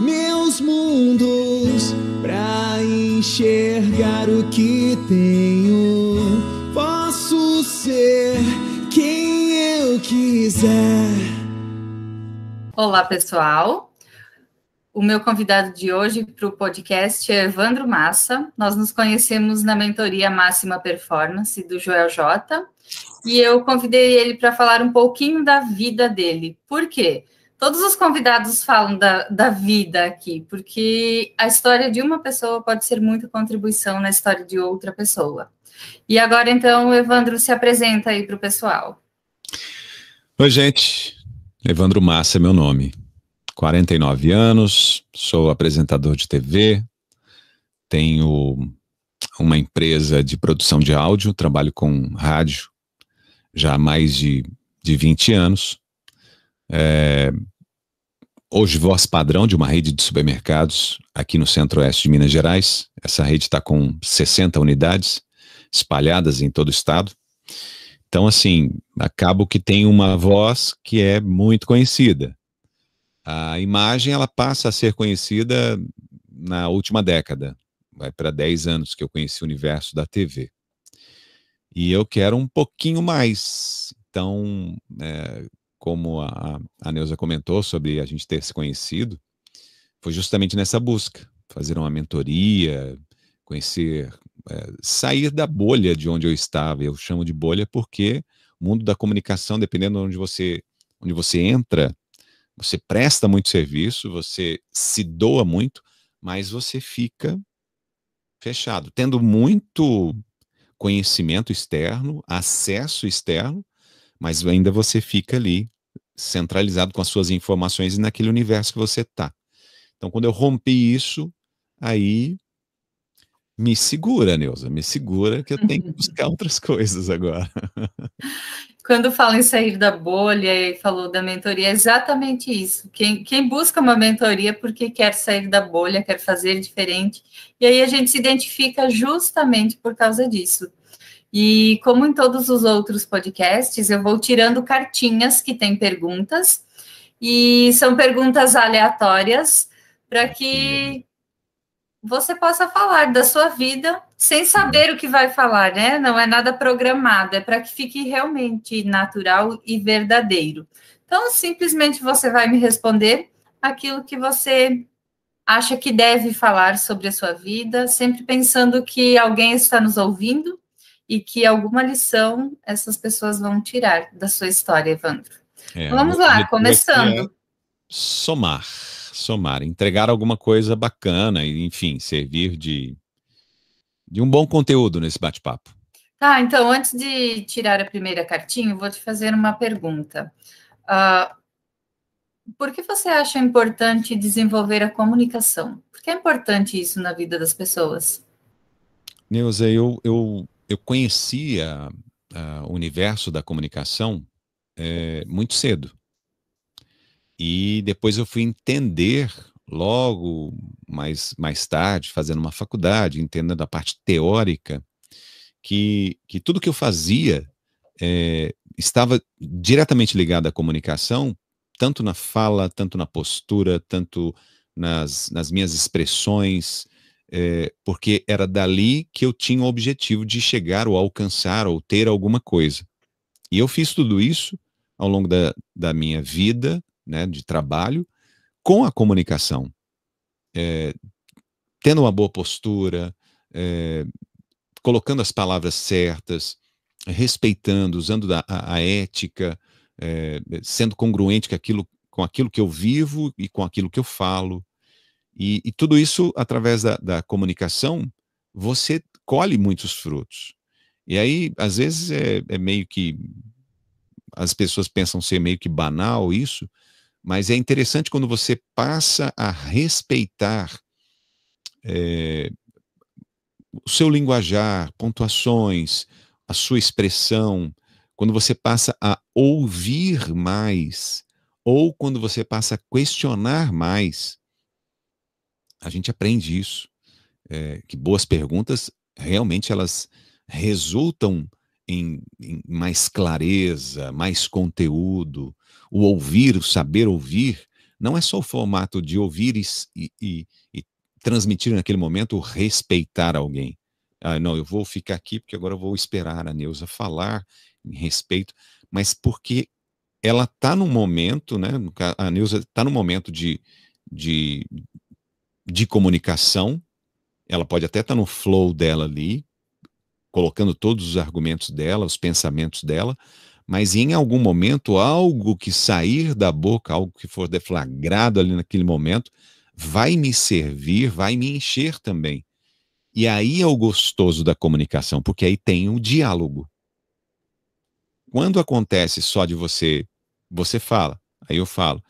meus mundos pra enxergar o que tenho. Posso ser quem eu quiser. Olá, pessoal. O meu convidado de hoje para o podcast é Evandro Massa. Nós nos conhecemos na mentoria Máxima Performance do Joel J. E eu convidei ele para falar um pouquinho da vida dele. Por quê? Todos os convidados falam da, da vida aqui, porque a história de uma pessoa pode ser muita contribuição na história de outra pessoa. E agora, então, o Evandro se apresenta aí para o pessoal. Oi, gente. Evandro Massa é meu nome. 49 anos, sou apresentador de TV, tenho uma empresa de produção de áudio, trabalho com rádio já há mais de, de 20 anos. É, hoje, voz padrão de uma rede de supermercados aqui no centro-oeste de Minas Gerais. Essa rede está com 60 unidades espalhadas em todo o estado. Então, assim, acabo que tem uma voz que é muito conhecida a imagem ela passa a ser conhecida na última década. Vai para 10 anos que eu conheci o universo da TV. E eu quero um pouquinho mais. Então, é, como a, a Neuza comentou sobre a gente ter se conhecido, foi justamente nessa busca. Fazer uma mentoria, conhecer, é, sair da bolha de onde eu estava. Eu chamo de bolha porque o mundo da comunicação, dependendo de onde você, onde você entra, você presta muito serviço, você se doa muito, mas você fica fechado, tendo muito conhecimento externo, acesso externo, mas ainda você fica ali centralizado com as suas informações e naquele universo que você está. Então, quando eu rompi isso, aí me segura, Neuza, me segura que eu tenho que buscar outras coisas agora. Quando fala em sair da bolha e falou da mentoria, é exatamente isso. Quem, quem busca uma mentoria porque quer sair da bolha, quer fazer diferente, e aí a gente se identifica justamente por causa disso. E como em todos os outros podcasts, eu vou tirando cartinhas que têm perguntas, e são perguntas aleatórias para que você possa falar da sua vida sem saber o que vai falar, né? Não é nada programado, é para que fique realmente natural e verdadeiro. Então, simplesmente você vai me responder aquilo que você acha que deve falar sobre a sua vida, sempre pensando que alguém está nos ouvindo e que alguma lição essas pessoas vão tirar da sua história, Evandro. É, Vamos lá, começando. Somar somar, entregar alguma coisa bacana e, enfim, servir de, de um bom conteúdo nesse bate-papo. Tá, então, antes de tirar a primeira cartinha, vou te fazer uma pergunta. Uh, por que você acha importante desenvolver a comunicação? Por que é importante isso na vida das pessoas? Neuza, eu, eu, eu conhecia o universo da comunicação é, muito cedo. E depois eu fui entender logo mais, mais tarde, fazendo uma faculdade, entendendo a parte teórica, que, que tudo que eu fazia é, estava diretamente ligado à comunicação, tanto na fala, tanto na postura, tanto nas, nas minhas expressões, é, porque era dali que eu tinha o objetivo de chegar ou alcançar ou ter alguma coisa. E eu fiz tudo isso ao longo da, da minha vida, né, de trabalho com a comunicação. É, tendo uma boa postura, é, colocando as palavras certas, respeitando, usando a, a, a ética, é, sendo congruente com aquilo, com aquilo que eu vivo e com aquilo que eu falo. E, e tudo isso, através da, da, comunicação, você colhe muitos frutos. E aí, às vezes, é, é meio que. As pessoas pensam ser meio que banal isso, mas é interessante quando você passa a respeitar é, o seu linguajar, pontuações, a sua expressão, quando você passa a ouvir mais, ou quando você passa a questionar mais, a gente aprende isso. É, que boas perguntas realmente elas resultam em, em mais clareza, mais conteúdo, o ouvir, o saber ouvir, não é só o formato de ouvir e, e, e transmitir naquele momento respeitar alguém. Ah, não, eu vou ficar aqui porque agora eu vou esperar a Neuza falar em respeito, mas porque ela está no momento, né? A Neuza está no momento de, de, de comunicação, ela pode até estar tá no flow dela ali, colocando todos os argumentos dela, os pensamentos dela, mas em algum momento, algo que sair da boca, algo que for deflagrado ali naquele momento, vai me servir, vai me encher também. E aí é o gostoso da comunicação, porque aí tem o um diálogo. Quando acontece só de você, você fala, aí eu falo,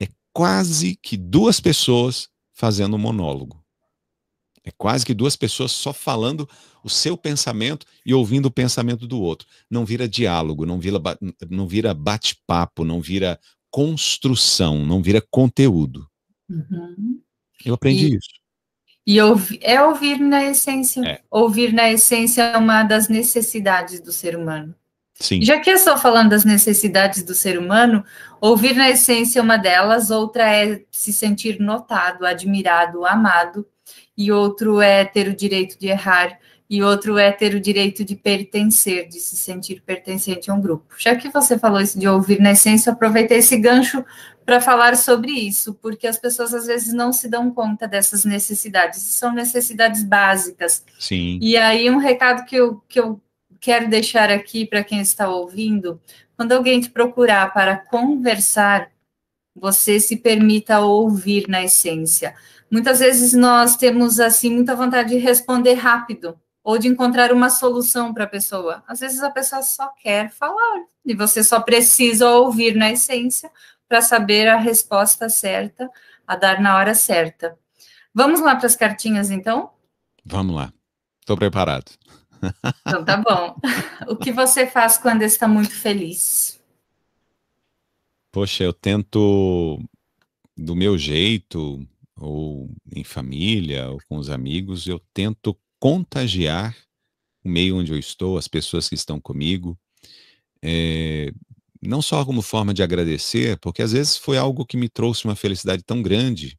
é quase que duas pessoas fazendo um monólogo. É quase que duas pessoas só falando o seu pensamento e ouvindo o pensamento do outro. Não vira diálogo, não vira, não vira bate-papo, não vira construção, não vira conteúdo. Uhum. Eu aprendi e, isso. E ouvir, é ouvir na essência. É. Ouvir na essência é uma das necessidades do ser humano. Sim. Já que eu estou falando das necessidades do ser humano, ouvir na essência é uma delas, outra é se sentir notado, admirado, amado, e outro é ter o direito de errar, e outro é ter o direito de pertencer, de se sentir pertencente a um grupo. Já que você falou isso de ouvir na essência, aproveitei esse gancho para falar sobre isso, porque as pessoas às vezes não se dão conta dessas necessidades, são necessidades básicas. Sim. E aí, um recado que eu, que eu quero deixar aqui para quem está ouvindo: quando alguém te procurar para conversar, você se permita ouvir na essência. Muitas vezes nós temos assim muita vontade de responder rápido ou de encontrar uma solução para a pessoa. Às vezes a pessoa só quer falar e você só precisa ouvir na essência para saber a resposta certa a dar na hora certa. Vamos lá para as cartinhas então? Vamos lá. Estou preparado. Então tá bom. O que você faz quando está muito feliz? Poxa, eu tento do meu jeito, ou em família, ou com os amigos, eu tento contagiar o meio onde eu estou, as pessoas que estão comigo, é, não só como forma de agradecer, porque às vezes foi algo que me trouxe uma felicidade tão grande,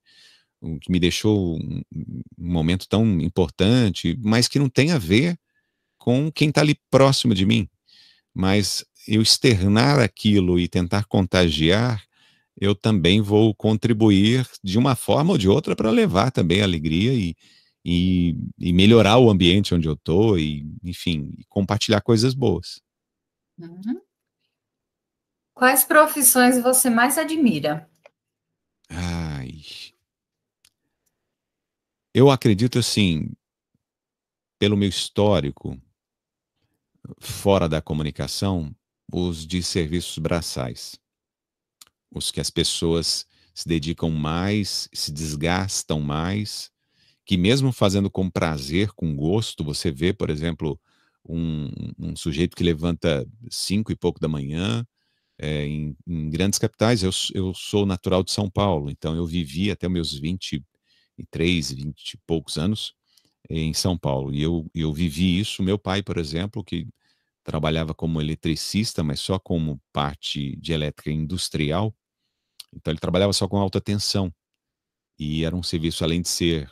que me deixou um, um momento tão importante, mas que não tem a ver com quem está ali próximo de mim. Mas eu externar aquilo e tentar contagiar, eu também vou contribuir de uma forma ou de outra para levar também alegria e, e, e melhorar o ambiente onde eu estou, e, enfim, compartilhar coisas boas. Uhum. Quais profissões você mais admira? Ai. Eu acredito assim, pelo meu histórico, fora da comunicação, os de serviços braçais. Os que as pessoas se dedicam mais, se desgastam mais, que mesmo fazendo com prazer, com gosto, você vê, por exemplo, um, um sujeito que levanta cinco e pouco da manhã, é, em, em, grandes capitais. Eu, eu sou natural de São Paulo, então eu vivi até meus 23, 20 e poucos anos em São Paulo. E eu, eu vivi isso. Meu pai, por exemplo, que trabalhava como eletricista, mas só como parte de elétrica industrial, então ele trabalhava só com alta tensão. E era um serviço, além de ser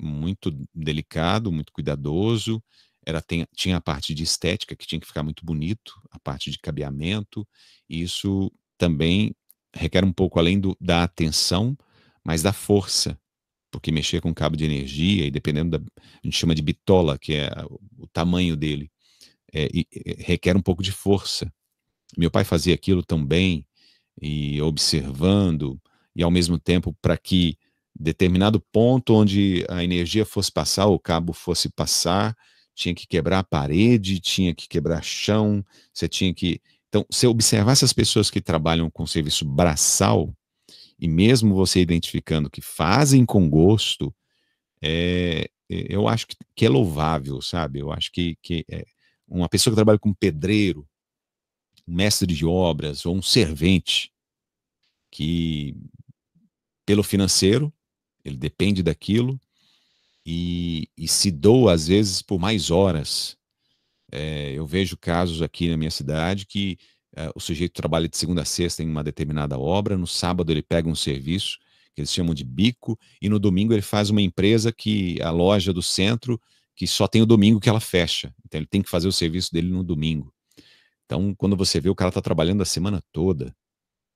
muito delicado, muito cuidadoso. Era, tem, tinha a parte de estética que tinha que ficar muito bonito, a parte de cabeamento. E isso também requer um pouco além do, da atenção, mas da força, porque mexer com cabo de energia e dependendo da a gente chama de bitola, que é o tamanho dele, é, e, requer um pouco de força. Meu pai fazia aquilo também e observando e ao mesmo tempo para que determinado ponto onde a energia fosse passar, o cabo fosse passar, tinha que quebrar a parede, tinha que quebrar chão, você tinha que. Então, se observar essas pessoas que trabalham com serviço braçal, e mesmo você identificando que fazem com gosto, é, eu acho que, que, é louvável, sabe? Eu acho que, que é uma pessoa que trabalha com pedreiro, um mestre de obras ou um servente, que pelo financeiro ele depende daquilo e, e se doa, às vezes, por mais horas. É, eu vejo casos aqui na minha cidade que é, o sujeito trabalha de segunda a sexta em uma determinada obra, no sábado ele pega um serviço que eles chamam de bico, e no domingo ele faz uma empresa que a loja do centro que só tem o domingo que ela fecha. Então ele tem que fazer o serviço dele no domingo. Então, quando você vê o cara está trabalhando a semana toda,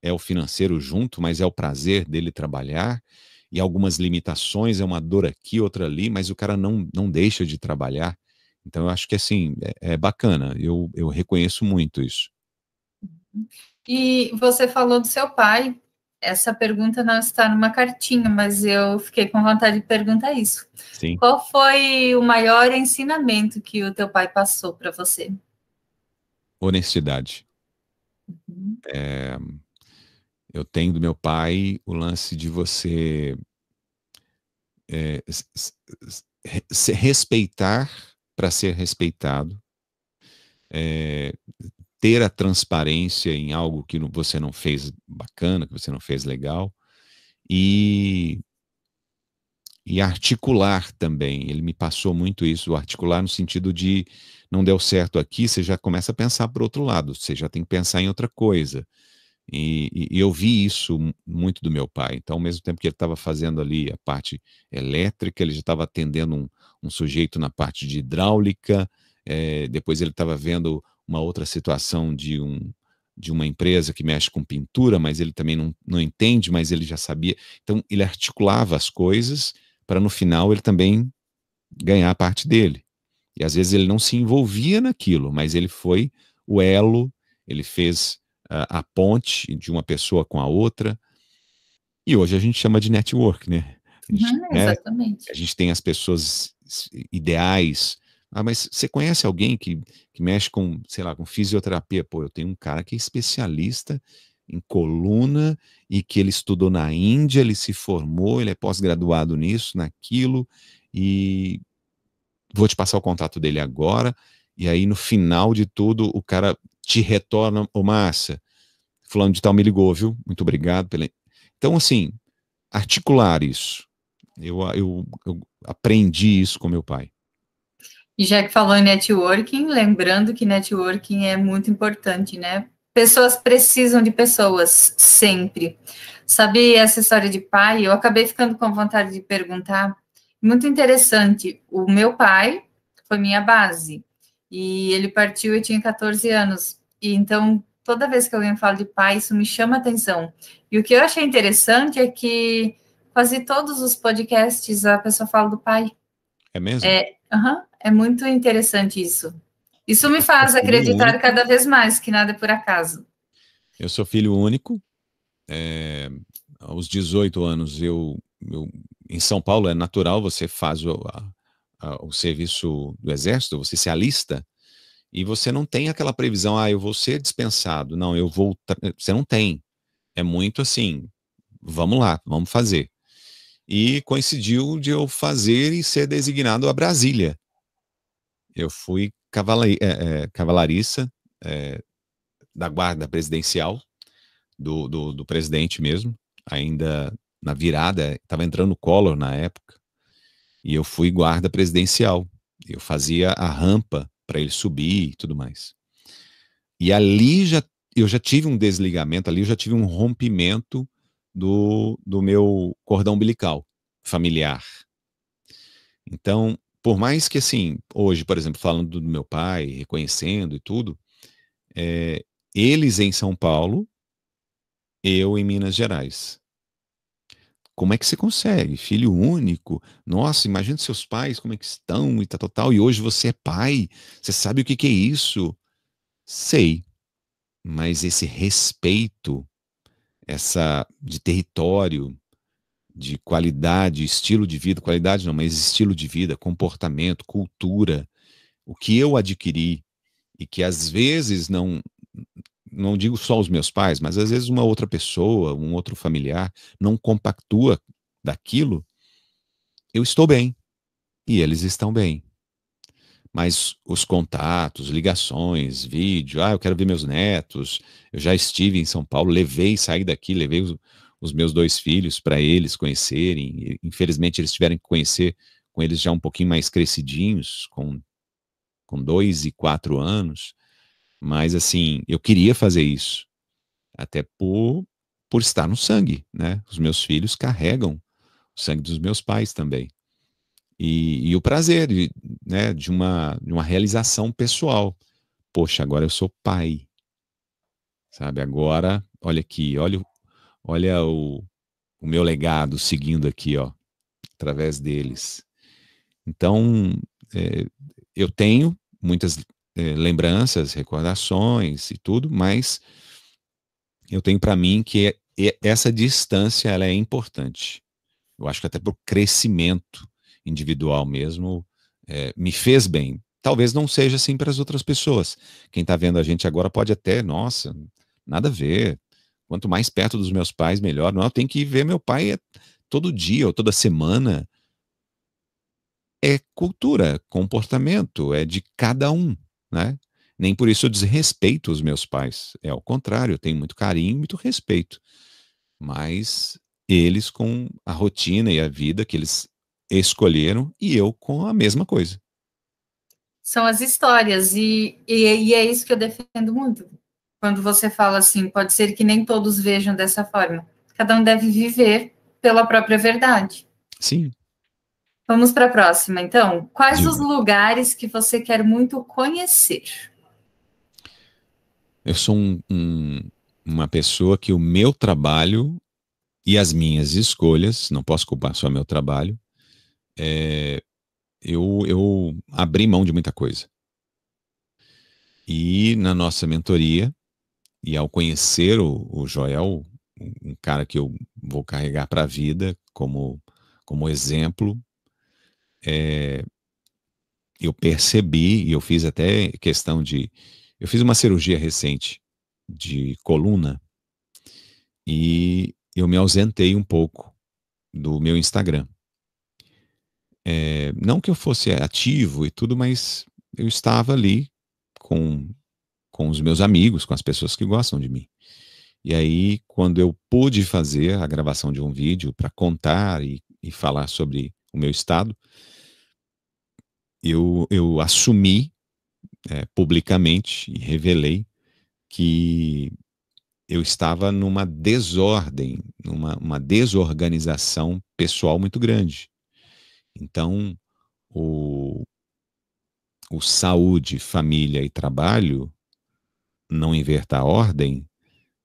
é o financeiro junto, mas é o prazer dele trabalhar e algumas limitações, é uma dor aqui, outra ali, mas o cara não, não deixa de trabalhar. Então, eu acho que assim, é, é bacana, eu, eu reconheço muito isso. E você falou do seu pai. Essa pergunta não está numa cartinha, mas eu fiquei com vontade de perguntar isso. Sim. Qual foi o maior ensinamento que o teu pai passou para você? Honestidade. Uhum. É, eu tenho do meu pai o lance de você é, se respeitar para ser respeitado, é, ter a transparência em algo que você não fez bacana, que você não fez legal, e, e articular também. Ele me passou muito isso, articular no sentido de não deu certo aqui, você já começa a pensar para outro lado, você já tem que pensar em outra coisa. E, e, eu vi isso muito do meu pai. Então, ao mesmo tempo que ele estava fazendo ali a parte elétrica, ele já estava atendendo um, um, sujeito na parte de hidráulica, é, depois ele estava vendo uma outra situação de um de uma empresa que mexe com pintura, mas ele também não, não entende, mas ele já sabia. Então, ele articulava as coisas para no final ele também ganhar a parte dele. E às vezes ele não se envolvia naquilo, mas ele foi o elo, ele fez uh, a ponte de uma pessoa com a outra. E hoje a gente chama de network, né? A gente, uhum, né, exatamente. A gente tem as pessoas ideais ah, mas você conhece alguém que, que mexe com, sei lá, com fisioterapia? Pô, eu tenho um cara que é especialista em coluna e que ele estudou na Índia, ele se formou, ele é pós-graduado nisso, naquilo, e vou te passar o contato dele agora. E aí, no final de tudo, o cara te retorna, ô Márcia, fulano de tal me ligou, viu? Muito obrigado pela. Então, assim, articular isso. Eu, eu, eu aprendi isso com meu pai. E já que falou em networking, lembrando que networking é muito importante, né? Pessoas precisam de pessoas, sempre. Sabe essa história de pai? Eu acabei ficando com vontade de perguntar. Muito interessante. O meu pai foi minha base. E ele partiu, eu tinha 14 anos. E então, toda vez que alguém fala de pai, isso me chama atenção. E o que eu achei interessante é que quase todos os podcasts a pessoa fala do pai. É mesmo? É, uhum, é muito interessante isso. Isso me faz acreditar único. cada vez mais que nada é por acaso. Eu sou filho único. É, aos 18 anos, eu, eu, em São Paulo é natural, você faz o, a, a, o serviço do exército, você se alista, e você não tem aquela previsão, ah, eu vou ser dispensado. Não, eu vou. Você não tem. É muito assim, vamos lá, vamos fazer. E coincidiu de eu fazer e ser designado a Brasília. Eu fui cavala, é, é, cavalariça é, da guarda presidencial, do, do, do, presidente mesmo, ainda na virada, estava entrando o Collor na época, e eu fui guarda presidencial. Eu fazia a rampa para ele subir e tudo mais. E ali já eu já tive um desligamento, ali eu já tive um rompimento do, do meu cordão umbilical familiar. Então, por mais que assim, hoje, por exemplo, falando do meu pai, reconhecendo e tudo, é, eles em São Paulo, eu em Minas Gerais. Como é que você consegue? Filho único? Nossa, imagina seus pais, como é que estão e tal, tal, tal. E hoje você é pai, você sabe o que, que é isso? Sei. Mas esse respeito, essa de território, de qualidade, estilo de vida, qualidade não, mas estilo de vida, comportamento, cultura, o que eu adquiri e que às vezes não não digo só os meus pais, mas às vezes uma outra pessoa, um outro familiar não compactua daquilo, eu estou bem e eles estão bem. Mas os contatos, ligações, vídeo, ah, eu quero ver meus netos, eu já estive em São Paulo, levei, saí daqui, levei os, os meus dois filhos para eles conhecerem. Infelizmente, eles tiveram que conhecer com eles já um pouquinho mais crescidinhos, com, com dois e quatro anos. Mas, assim, eu queria fazer isso. Até por, por estar no sangue, né? Os meus filhos carregam o sangue dos meus pais também. E, e o prazer de, né, de, uma, de uma realização pessoal. Poxa, agora eu sou pai. Sabe? Agora, olha aqui, olha, olha o, o meu legado seguindo aqui, ó, através deles. Então, é, eu tenho muitas é, lembranças, recordações e tudo, mas eu tenho para mim que é, essa distância ela é importante. Eu acho que até para o crescimento individual mesmo é, me fez bem. Talvez não seja assim para as outras pessoas. Quem está vendo a gente agora pode até, nossa, nada a ver. Quanto mais perto dos meus pais, melhor. Não, eu tenho que ver meu pai todo dia ou toda semana é cultura, comportamento, é de cada um, né? Nem por isso eu desrespeito os meus pais. É ao contrário, eu tenho muito carinho, muito respeito. Mas eles com a rotina e a vida que eles escolheram e eu com a mesma coisa. São as histórias e, e, e é isso que eu defendo muito. Quando você fala assim, pode ser que nem todos vejam dessa forma. Cada um deve viver pela própria verdade. Sim. Vamos para a próxima, então. Quais os lugares que você quer muito conhecer? Eu sou um, um, uma pessoa que o meu trabalho e as minhas escolhas, não posso culpar só meu trabalho, é, eu, eu abri mão de muita coisa. E na nossa mentoria, e ao conhecer o, o Joel, um cara que eu vou carregar para a vida como, como exemplo, é, eu percebi, e eu fiz até questão de. Eu fiz uma cirurgia recente de coluna e eu me ausentei um pouco do meu Instagram. É, não que eu fosse ativo e tudo, mas eu estava ali com, com os meus amigos, com as pessoas que gostam de mim. E aí, quando eu pude fazer a gravação de um vídeo para contar e, e falar sobre o meu estado, eu, eu assumi é, publicamente e revelei que eu estava numa desordem, numa uma desorganização pessoal muito grande. Então, o, o saúde, família e trabalho, não inverta a ordem,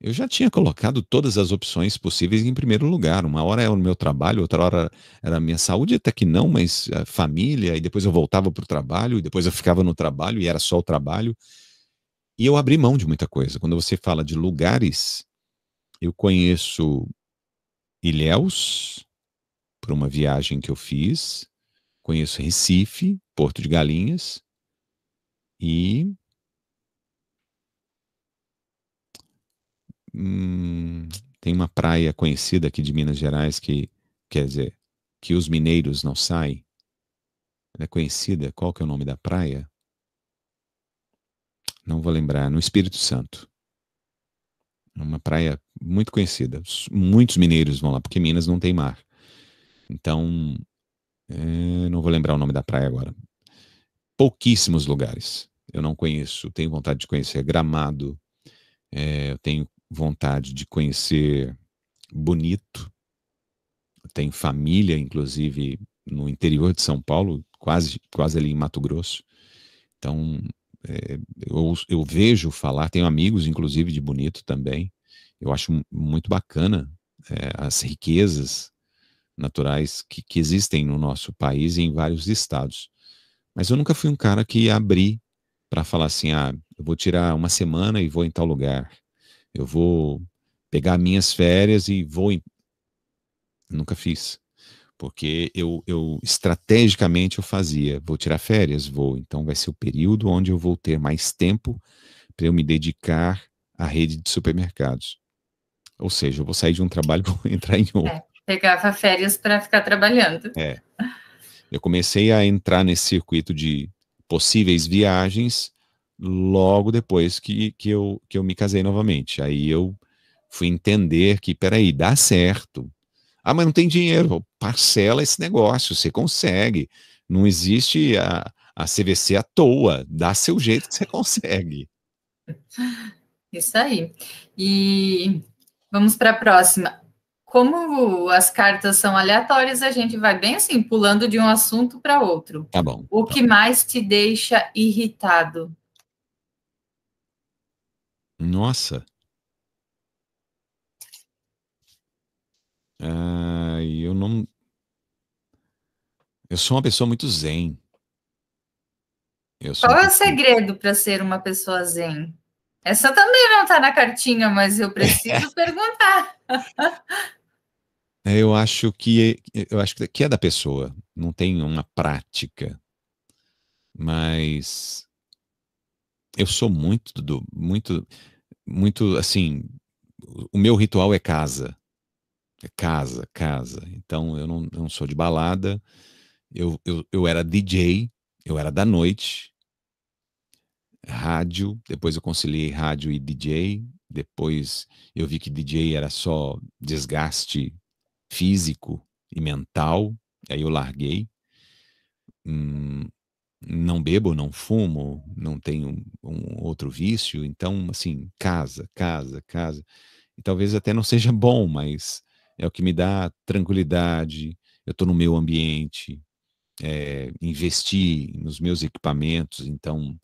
eu já tinha colocado todas as opções possíveis em primeiro lugar. Uma hora era o meu trabalho, outra hora era a minha saúde, até que não, mas a família, e depois eu voltava para o trabalho, e depois eu ficava no trabalho, e era só o trabalho. E eu abri mão de muita coisa. Quando você fala de lugares, eu conheço Ilhéus, por uma viagem que eu fiz, conheço Recife, Porto de Galinhas, e Hum, tem uma praia conhecida aqui de Minas Gerais que, quer dizer, que os mineiros não saem. Ela é conhecida, qual que é o nome da praia? Não vou lembrar, no Espírito Santo. É uma praia muito conhecida. Muitos mineiros vão lá, porque Minas não tem mar. Então, é, não vou lembrar o nome da praia agora. Pouquíssimos lugares. Eu não conheço, tenho vontade de conhecer Gramado, é, eu tenho vontade de conhecer Bonito. Tem família, inclusive, no interior de São Paulo, quase, quase ali em Mato Grosso. Então, é, eu, eu vejo falar, tenho amigos, inclusive, de Bonito também. Eu acho muito bacana é, as riquezas naturais que, que, existem no nosso país e em vários estados. Mas eu nunca fui um cara que abri para falar assim, ah, eu vou tirar uma semana e vou em tal lugar. Eu vou pegar minhas férias e vou. Em... Nunca fiz. Porque eu, eu estrategicamente eu fazia, vou tirar férias, vou. Então vai ser o período onde eu vou ter mais tempo para eu me dedicar à rede de supermercados. Ou seja, eu vou sair de um trabalho e vou entrar em outro. É, pegava férias para ficar trabalhando. É. Eu comecei a entrar nesse circuito de possíveis viagens logo depois que, que, eu, que eu me casei novamente. Aí eu fui entender que, peraí, dá certo. Ah, mas não tem dinheiro. Parcela esse negócio, você consegue. Não existe a, a CVC à toa. Dá seu jeito que você consegue. Isso aí. E vamos para a próxima. Como as cartas são aleatórias, a gente vai bem assim, pulando de um assunto para outro. Tá bom. O que mais te deixa irritado? Nossa. Ah, eu não. Eu sou uma pessoa muito zen. Qual é o segredo para ser uma pessoa zen? Essa também não está na cartinha, mas eu preciso perguntar. É, eu acho que eu acho que é da pessoa, não tem uma prática, mas eu sou muito do muito muito assim, o meu ritual é casa, é casa, casa. Então eu não, eu não sou de balada, eu, eu, eu era DJ, eu era da noite, rádio, depois eu conciliei rádio e DJ, depois eu vi que DJ era só desgaste físico e mental, aí eu larguei. Hum, não bebo, não fumo, não tenho um outro vício, então, assim, casa, casa, casa. E talvez até não seja bom, mas é o que me dá tranquilidade. Eu estou no meu ambiente, é, investi nos meus equipamentos, então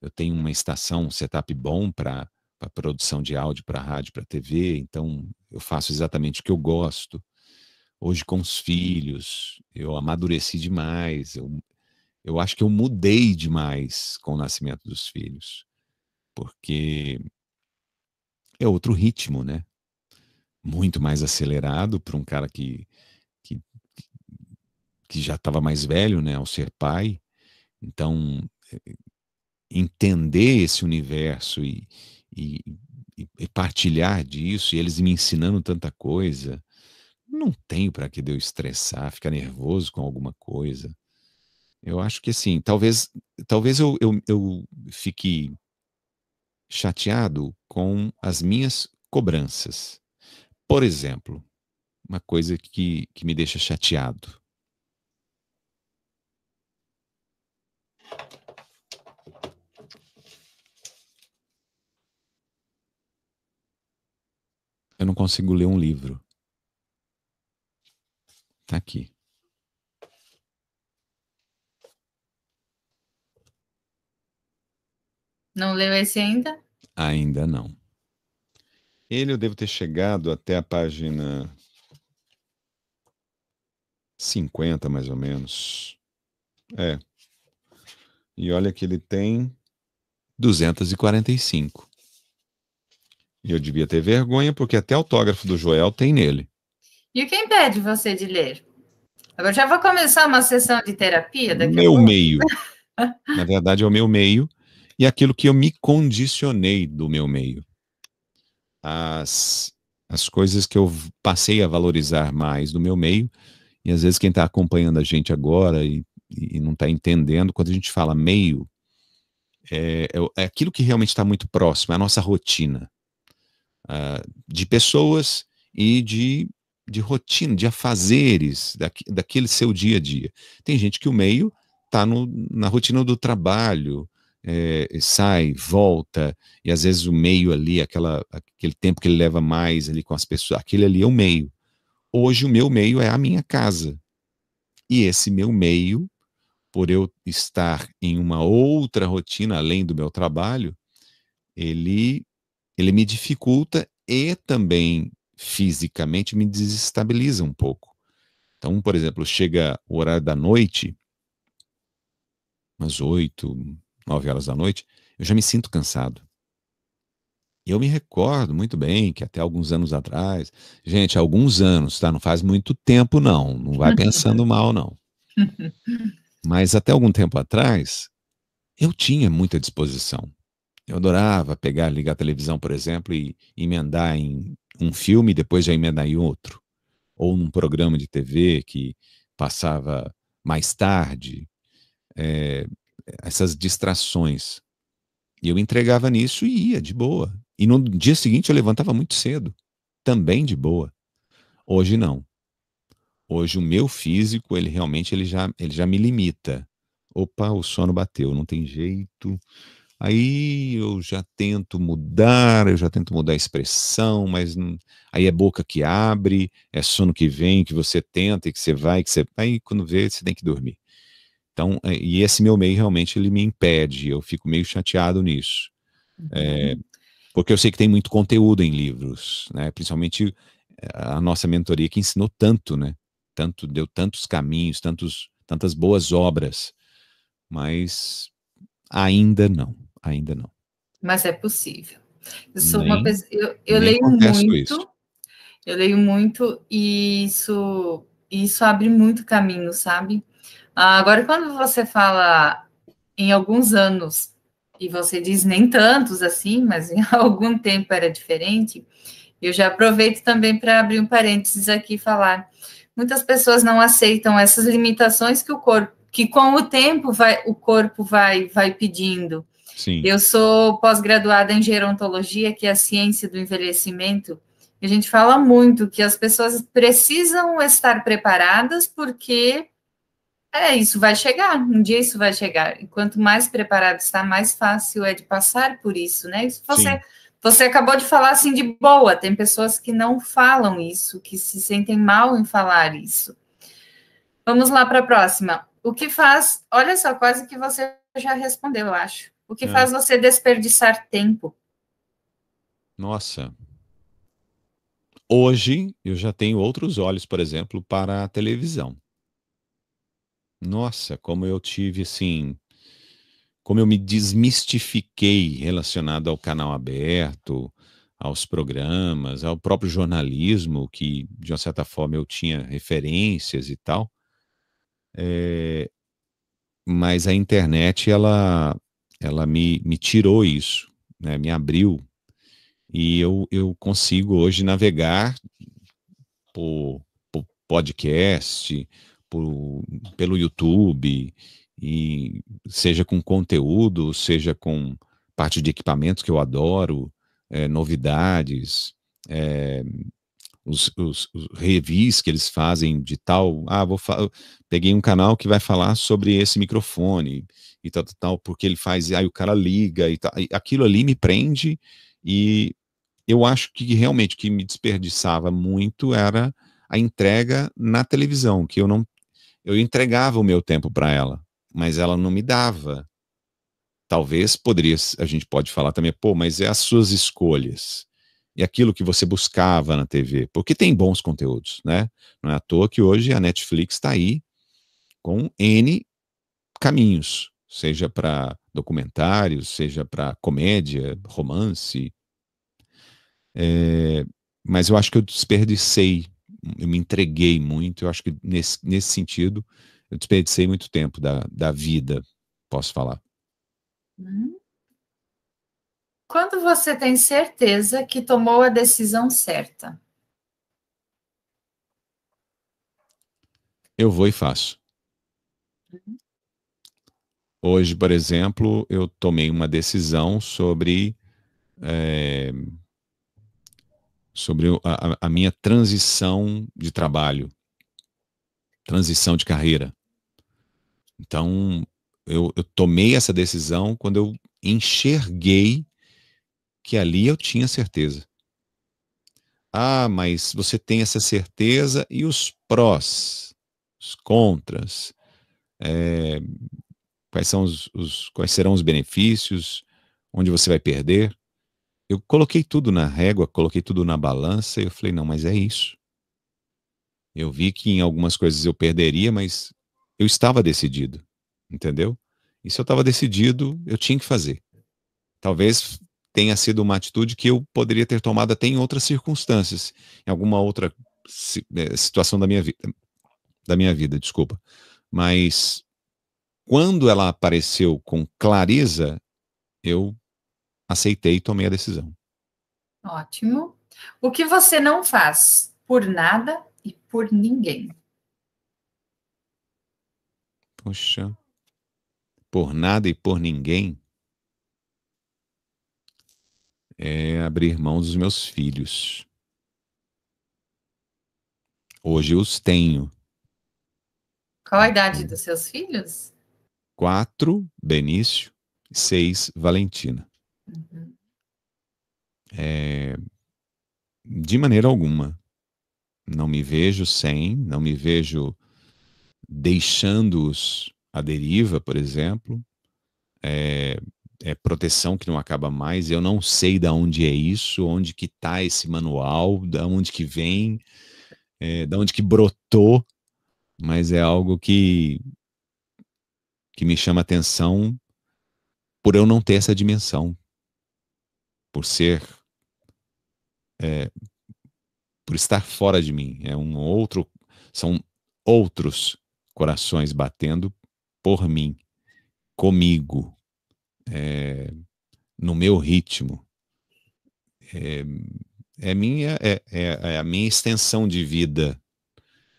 eu tenho uma estação, um setup bom para produção de áudio para rádio, para TV, então eu faço exatamente o que eu gosto. Hoje com os filhos, eu amadureci demais, eu, eu acho que eu mudei demais com o nascimento dos filhos, porque é outro ritmo, né? Muito mais acelerado para um cara que, que, que já estava mais velho, né, ao ser pai. Então, entender esse universo e, e, e, partilhar disso, e eles me ensinando tanta coisa, não tenho para que eu estressar, ficar nervoso com alguma coisa. Eu acho que assim, talvez, talvez eu, eu, eu fique chateado com as minhas cobranças. Por exemplo, uma coisa que, que me deixa chateado. Eu não consigo ler um livro. Tá aqui. Não leu esse ainda? Ainda não. Ele eu devo ter chegado até a página 50, mais ou menos. É. E olha que ele tem 245. E eu devia ter vergonha, porque até autógrafo do Joel tem nele. E o que impede você de ler? Agora já vou começar uma sessão de terapia daqui meu a pouco. meio. Na verdade, é o meu meio e aquilo que eu me condicionei do meu meio. As, as coisas que eu passei a valorizar mais do meu meio, e às vezes quem está acompanhando a gente agora e, e não está entendendo, quando a gente fala meio, é, é, é aquilo que realmente está muito próximo, é a nossa rotina uh, de pessoas e de, de rotina, de afazeres daqui, daquele seu dia a dia. Tem gente que o meio está na rotina do trabalho, é, sai, volta, e às vezes o meio ali, aquela, aquele tempo que ele leva mais ali com as pessoas, aquele ali é o meio. Hoje o meu meio é a minha casa. E esse meu meio, por eu estar em uma outra rotina além do meu trabalho, ele ele me dificulta e também fisicamente me desestabiliza um pouco. Então, por exemplo, chega o horário da noite, umas oito, nove horas da noite, eu já me sinto cansado. Eu me recordo muito bem que até alguns anos atrás, gente, alguns anos, tá? Não faz muito tempo, não. Não vai pensando mal, não. Mas até algum tempo atrás, eu tinha muita disposição. Eu adorava pegar, ligar a televisão, por exemplo, e emendar em um filme e depois já emendar em outro. Ou num programa de TV que passava mais tarde. É, essas distrações. E eu entregava nisso e ia de boa. E no dia seguinte eu levantava muito cedo, também de boa. Hoje não. Hoje o meu físico, ele realmente ele já, ele já me limita. Opa, o sono bateu, não tem jeito Aí eu já tento mudar, eu já tento mudar a expressão, mas aí é boca que abre, é sono que vem, que você tenta e que você vai, que você aí quando vê você tem que dormir. Então, é, e esse meu meio realmente ele me impede, eu fico meio chateado nisso. É, uhum. porque eu sei que tem muito conteúdo em livros, né? Principalmente eh, a nossa mentoria que ensinou tanto, né? Tanto deu tantos caminhos, tantos tantas boas obras, mas ainda não, ainda não. Mas é possível. Eu sou nem, uma pessoa, eu, eu leio muito, isso. eu leio muito e isso isso abre muito caminho, sabe? Ah, agora, quando você fala em alguns anos e você diz nem tantos assim, mas em algum tempo era diferente, eu já aproveito também para abrir um parênteses aqui e falar muitas pessoas não aceitam essas limitações que o corpo, que com o tempo vai, o corpo vai, vai pedindo. Sim. Eu sou pós-graduada em gerontologia, que é a ciência do envelhecimento. E a gente fala muito que as pessoas precisam estar preparadas porque é isso vai chegar, um dia isso vai chegar. E quanto mais preparado está, mais fácil é de passar por isso, né? Isso você Sim. Você acabou de falar assim de boa, tem pessoas que não falam isso, que se sentem mal em falar isso. Vamos lá para a próxima. O que faz, olha só, quase que você já respondeu, eu acho. O que é. faz você desperdiçar tempo? Nossa. Hoje eu já tenho outros olhos, por exemplo, para a televisão. Nossa, como eu tive assim como eu me desmistifiquei relacionado ao canal aberto, aos programas, ao próprio jornalismo, que de uma certa forma eu tinha referências e tal. É, mas a internet, ela, ela me, me tirou isso, né, me abriu. E eu, eu consigo hoje navegar por, por podcast, por, pelo YouTube, e seja com conteúdo, seja com parte de equipamentos que eu adoro, é, novidades, é, os, os, os, revis que eles fazem de tal, ah, vou peguei um canal que vai falar sobre esse microfone e tal, tal, porque ele faz, aí o cara liga e tal, aquilo ali me prende e eu acho que realmente o que me desperdiçava muito era a entrega na televisão, que eu não, eu entregava o meu tempo para ela, mas ela não me dava. Talvez poderia, a gente pode falar também, pô, mas é as suas escolhas. E aquilo que você buscava na TV, porque tem bons conteúdos, né? Não é à toa que hoje a Netflix está aí com N caminhos, seja para documentários, seja para comédia, romance. É, mas eu acho que eu desperdicei, eu me entreguei muito, eu acho que nesse, nesse sentido eu desperdicei muito tempo da, da vida, posso falar. Hum. Quando você tem certeza que tomou a decisão certa? Eu vou e faço. Uhum. Hoje, por exemplo, eu tomei uma decisão sobre é, sobre a, a, minha transição de trabalho, transição de carreira. Então, eu, eu tomei essa decisão quando eu enxerguei que ali eu tinha certeza. Ah, mas você tem essa certeza e os prós, os contras, é, quais, são os, os, quais serão os benefícios, onde você vai perder. Eu coloquei tudo na régua, coloquei tudo na balança e eu falei, não, mas é isso. Eu vi que em algumas coisas eu perderia, mas eu estava decidido, entendeu? E se eu estava decidido, eu tinha que fazer. Talvez tenha sido uma atitude que eu poderia ter tomado até em outras circunstâncias, em alguma outra é, situação da minha vida, da minha vida, desculpa. Mas quando ela apareceu com clareza, eu aceitei e tomei a decisão. Ótimo. O que você não faz por nada e por ninguém? Poxa, por nada e por ninguém é abrir mão dos meus filhos. Hoje eu os tenho. Qual a idade dos seus filhos? Quatro, Benício, 6, Valentina. É, de maneira alguma. Não me vejo sem, não me vejo deixando-os à deriva, por exemplo. É, é, proteção que não acaba mais. Eu não sei de onde é isso, onde que está esse manual, da onde que vem, é, da onde que brotou, mas é algo que que me chama atenção por eu não ter essa dimensão, por ser é, por estar fora de mim. É um outro, são outros corações batendo por mim, comigo, é, no meu ritmo. É, é minha, é, é, é, a minha extensão de vida.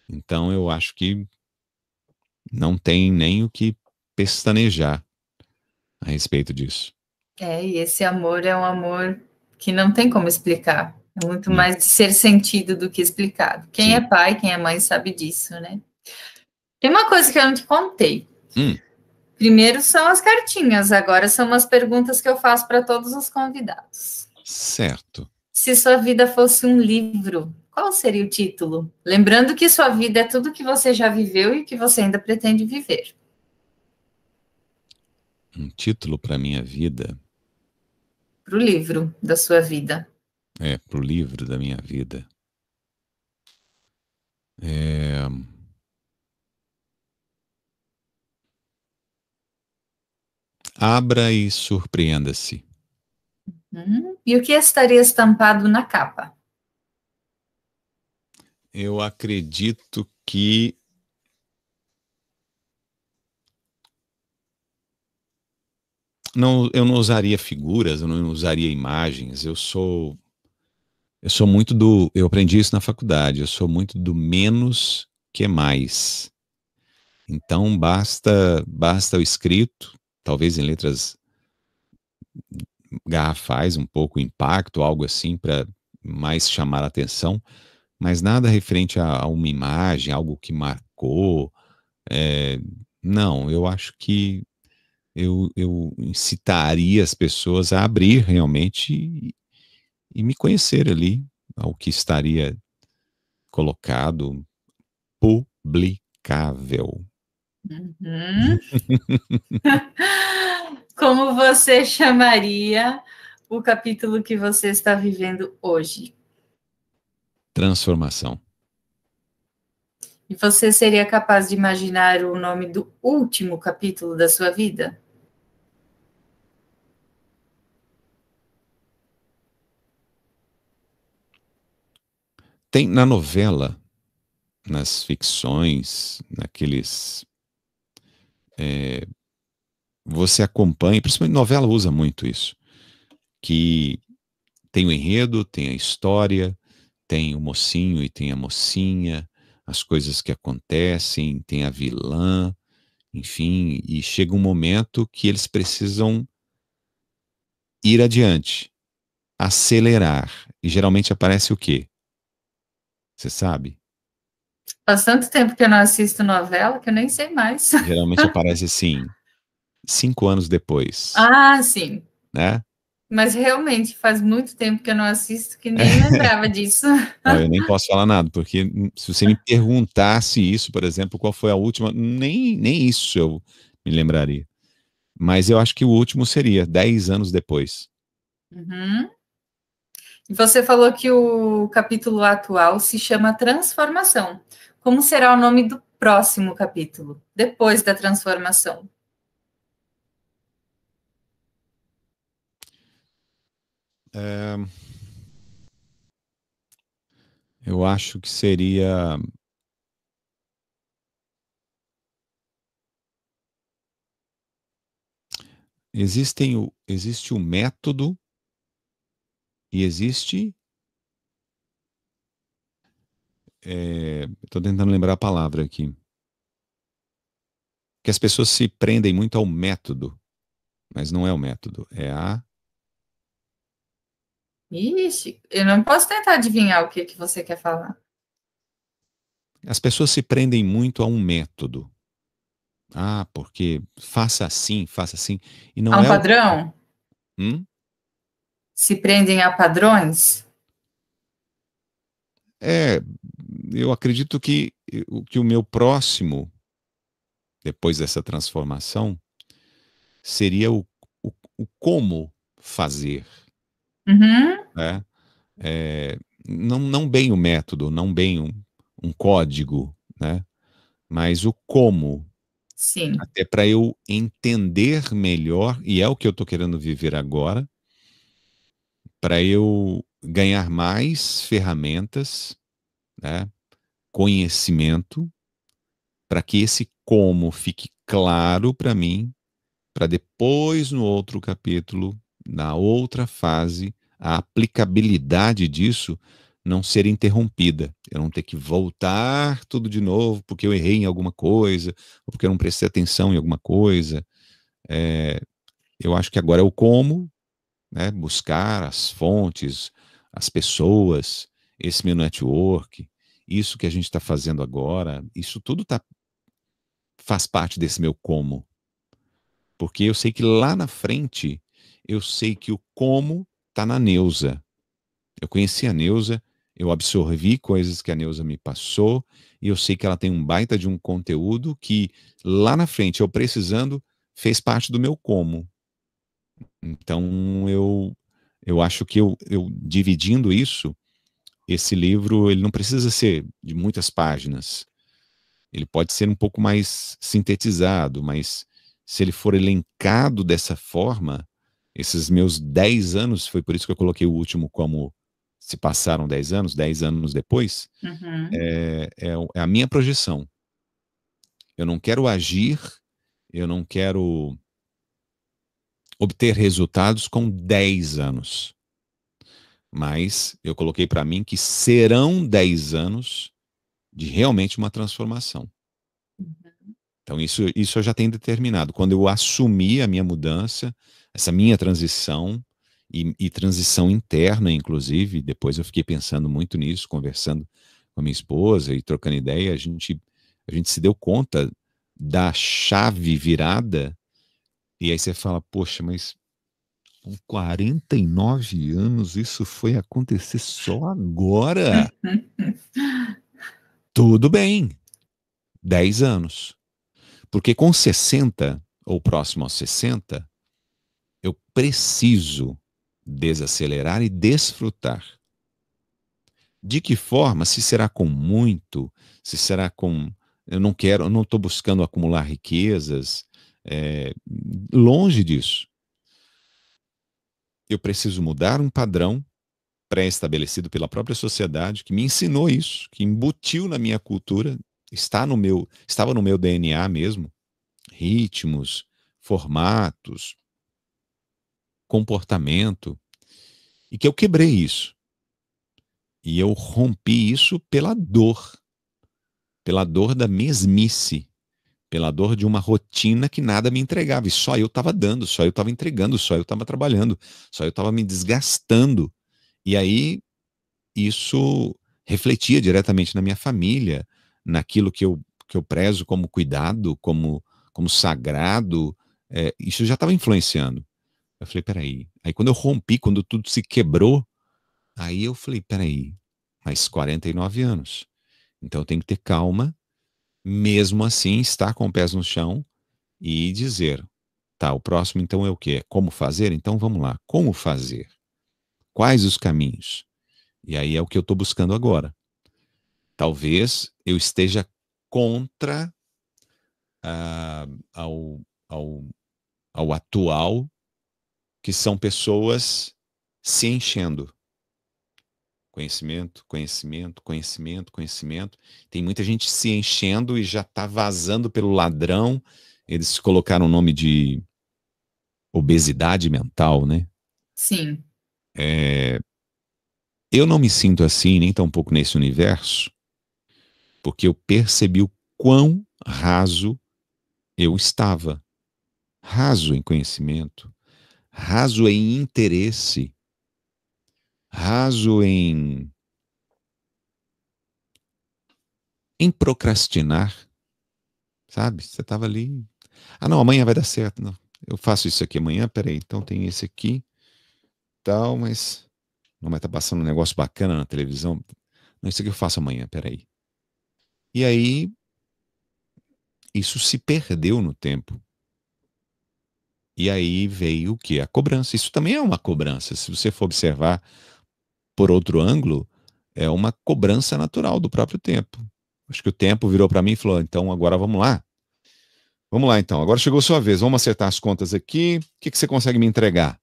Então eu acho que não tem nem o que pestanejar a respeito disso. É, e esse amor é um amor que não tem como explicar. É muito mais de ser sentido do que explicado. Quem Sim. é pai, quem é mãe sabe disso, né? Tem uma coisa que eu não te contei. Hum. Primeiro são as cartinhas, agora são umas perguntas que eu faço para todos os convidados. Certo. Se sua vida fosse um livro, qual seria o título? Lembrando que sua vida é tudo que você já viveu e que você ainda pretende viver. Um título para minha vida? Para o livro da sua vida. É, para o livro da minha vida. É... Abra e surpreenda-se. Uhum. E o que estaria estampado na capa? Eu acredito que não, eu não usaria figuras, eu não usaria imagens. Eu sou eu sou muito do. Eu aprendi isso na faculdade. Eu sou muito do menos que mais. Então basta basta o escrito, talvez em letras garrafais, um pouco impacto, algo assim para mais chamar a atenção, mas nada referente a, a uma imagem, algo que marcou. É, não, eu acho que eu, eu incitaria as pessoas a abrir realmente e me conhecer ali ao que estaria colocado publicável. Uhum. Como você chamaria o capítulo que você está vivendo hoje? Transformação. E você seria capaz de imaginar o nome do último capítulo da sua vida? Tem na novela, nas ficções, naqueles. É, você acompanha, principalmente novela usa muito isso, que tem o enredo, tem a história, tem o mocinho e tem a mocinha, as coisas que acontecem, tem a vilã, enfim, e chega um momento que eles precisam ir adiante, acelerar. E geralmente aparece o quê? Você sabe? Faz tanto tempo que eu não assisto novela que eu nem sei mais. Geralmente aparece assim, cinco anos depois. Ah, sim. Né? Mas realmente faz muito tempo que eu não assisto que nem lembrava disso. Não, eu nem posso falar nada, porque se você me perguntasse isso, por exemplo, qual foi a última, nem, nem isso eu me lembraria. Mas eu acho que o último seria dez anos depois. Uhum. Você falou que o capítulo atual se chama Transformação. Como será o nome do próximo capítulo, depois da transformação? É... Eu acho que seria. Existem existe o método e existe. Estou é, tentando lembrar a palavra aqui. Que as pessoas se prendem muito ao método, mas não é o método, é a. Ixi, eu não posso tentar adivinhar o que, que você quer falar. As pessoas se prendem muito a um método, Ah, porque faça assim, faça assim. E não Há um é o- padrão? Hum? Se prendem a padrões? É, eu acredito que, o- que o meu próximo, depois dessa transformação, seria o, o, o como fazer. Uhum. né? É, não, não bem o método, não bem um, um código, né? mas o como, Sim. até para eu entender melhor, e é o que eu estou querendo viver agora, para eu ganhar mais ferramentas, né? conhecimento, para que esse como fique claro para mim, para depois, no outro capítulo, na outra fase, a aplicabilidade disso não ser interrompida. Eu não ter que voltar tudo de novo porque eu errei em alguma coisa, ou porque eu não prestei atenção em alguma coisa. É, eu acho que agora é o como, né? buscar as fontes, as pessoas, esse meu network, isso que a gente está fazendo agora, isso tudo tá, faz parte desse meu como. Porque eu sei que lá na frente, eu sei que o como está na Neuza. Eu conheci a Neuza, eu absorvi coisas que a Neuza me passou, e eu sei que ela tem um baita de um conteúdo que lá na frente, eu precisando, fez parte do meu como. Então eu, eu acho que eu, eu dividindo isso, esse livro ele não precisa ser de muitas páginas. Ele pode ser um pouco mais sintetizado, mas se ele for elencado dessa forma, esses meus 10 anos, foi por isso que eu coloquei o último como se passaram 10 anos, 10 anos depois, Uhum. é, é, é a minha projeção. Eu não quero agir, eu não quero obter resultados com 10 anos. Mas eu coloquei para mim que serão 10 anos de realmente uma transformação. Então, isso, isso eu já tenho determinado. Quando eu assumi a minha mudança, essa minha transição, e, e, transição interna, inclusive, depois eu fiquei pensando muito nisso, conversando com a minha esposa e trocando ideia, a gente, a gente se deu conta da chave virada, e aí você fala, poxa, mas com 49 anos isso foi acontecer só agora? Tudo bem, 10 anos. Porque com 60, ou próximo aos 60, eu preciso desacelerar e desfrutar. De que forma? Se será com muito, se será com. Eu não quero, eu não estou buscando acumular riquezas, é, longe disso. Eu preciso mudar um padrão pré-estabelecido pela própria sociedade que me ensinou isso, que embutiu na minha cultura, está no meu, estava no meu DNA mesmo, ritmos, formatos, comportamento, e que eu quebrei isso. E eu rompi isso pela dor, pela dor da mesmice, pela dor de uma rotina que nada me entregava, e só eu estava dando, só eu estava entregando, só eu estava trabalhando, só eu estava me desgastando. E aí isso refletia diretamente na minha família, naquilo que eu, que eu prezo como cuidado, como, como sagrado, é, isso já estava influenciando. Eu falei, peraí. Aí quando eu rompi, quando tudo se quebrou, aí eu falei, peraí, mais 49 anos. Então eu tenho que ter calma, mesmo assim estar com pés no chão e dizer, tá, o próximo então é o quê? Como fazer? Então vamos lá, como fazer? Quais os caminhos? E aí é o que eu estou buscando agora. Talvez eu esteja contra uh, ao, ao, ao atual que são pessoas se enchendo. Conhecimento, conhecimento, conhecimento, conhecimento. Tem muita gente se enchendo e já está vazando pelo ladrão. Eles colocaram o nome de obesidade mental, né? Sim. É, eu não me sinto assim, nem tampouco nesse universo, porque eu percebi o quão raso eu estava. Raso em conhecimento, raso em interesse, raso em em procrastinar. sabe? Você estava ali. Ah, não, amanhã vai dar certo. Não, eu faço isso aqui amanhã, peraí, então tem esse aqui, tal, mas. Não, mas tá passando um negócio bacana na televisão. Não, isso aqui eu faço amanhã, peraí. E aí, isso se perdeu no tempo. E aí veio o que? A cobrança. Isso também é uma cobrança. Se você for observar por outro ângulo, é uma cobrança natural do próprio tempo. Acho que o tempo virou para mim e falou: então agora vamos lá. Vamos lá então, agora chegou a sua vez, vamos acertar as contas aqui. O que, que você consegue me entregar?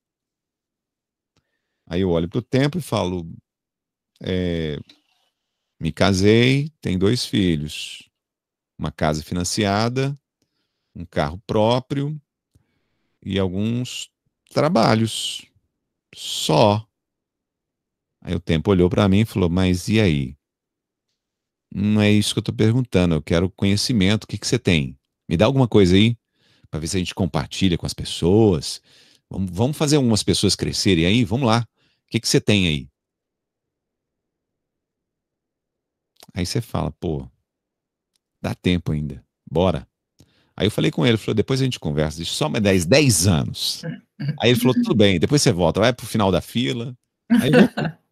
Aí eu olho para o tempo e falo: é, me casei, tenho dois filhos, uma casa financiada, um carro próprio e alguns trabalhos. Só. Aí o tempo olhou para mim e falou: Mas e aí? Não é isso que eu estou perguntando. Eu quero conhecimento. O que, que você tem? Me dá alguma coisa aí para ver se a gente compartilha com as pessoas. Vamos, vamos fazer algumas pessoas crescerem aí? Vamos lá. O que, que você tem aí? Aí você fala, pô, dá tempo ainda. Bora. Aí eu falei com ele, falou, depois a gente conversa, isso só mais 10, 10 anos. Aí ele falou, tudo bem, depois você volta, vai pro final da fila. Aí eu...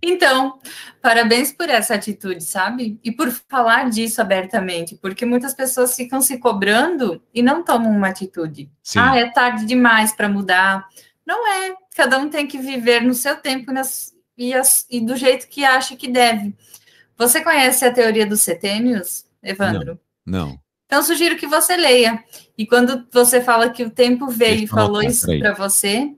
Então, parabéns por essa atitude, sabe? E por falar disso abertamente, porque muitas pessoas ficam se cobrando e não tomam uma atitude. Sim. Ah, é tarde demais para mudar. Não é. Cada um tem que viver no seu tempo nas, e, as, e, do jeito que acha que deve. Você conhece a teoria dos setênios, Evandro? Não. não. Então, sugiro que você leia. E quando você fala que o tempo veio e falou isso para você,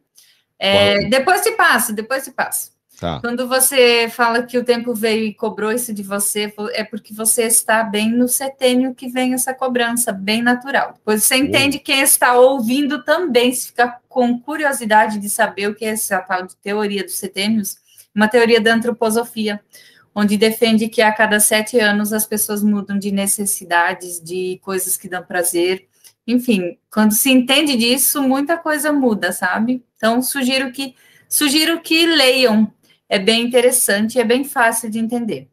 é, depois se passa, depois se passa. Tá. Quando você fala que o tempo veio e cobrou isso de você, é porque você está bem no setênio que vem essa cobrança, bem natural. Depois você entende quem está ouvindo também, se fica com curiosidade de saber o que é essa tal de teoria dos setênios, uma teoria da antroposofia, onde defende que a cada sete anos as pessoas mudam de necessidades, de coisas que dão prazer. Enfim, quando se entende disso, muita coisa muda, sabe? Então, sugiro que sugiro que leiam é bem interessante e é bem fácil de entender.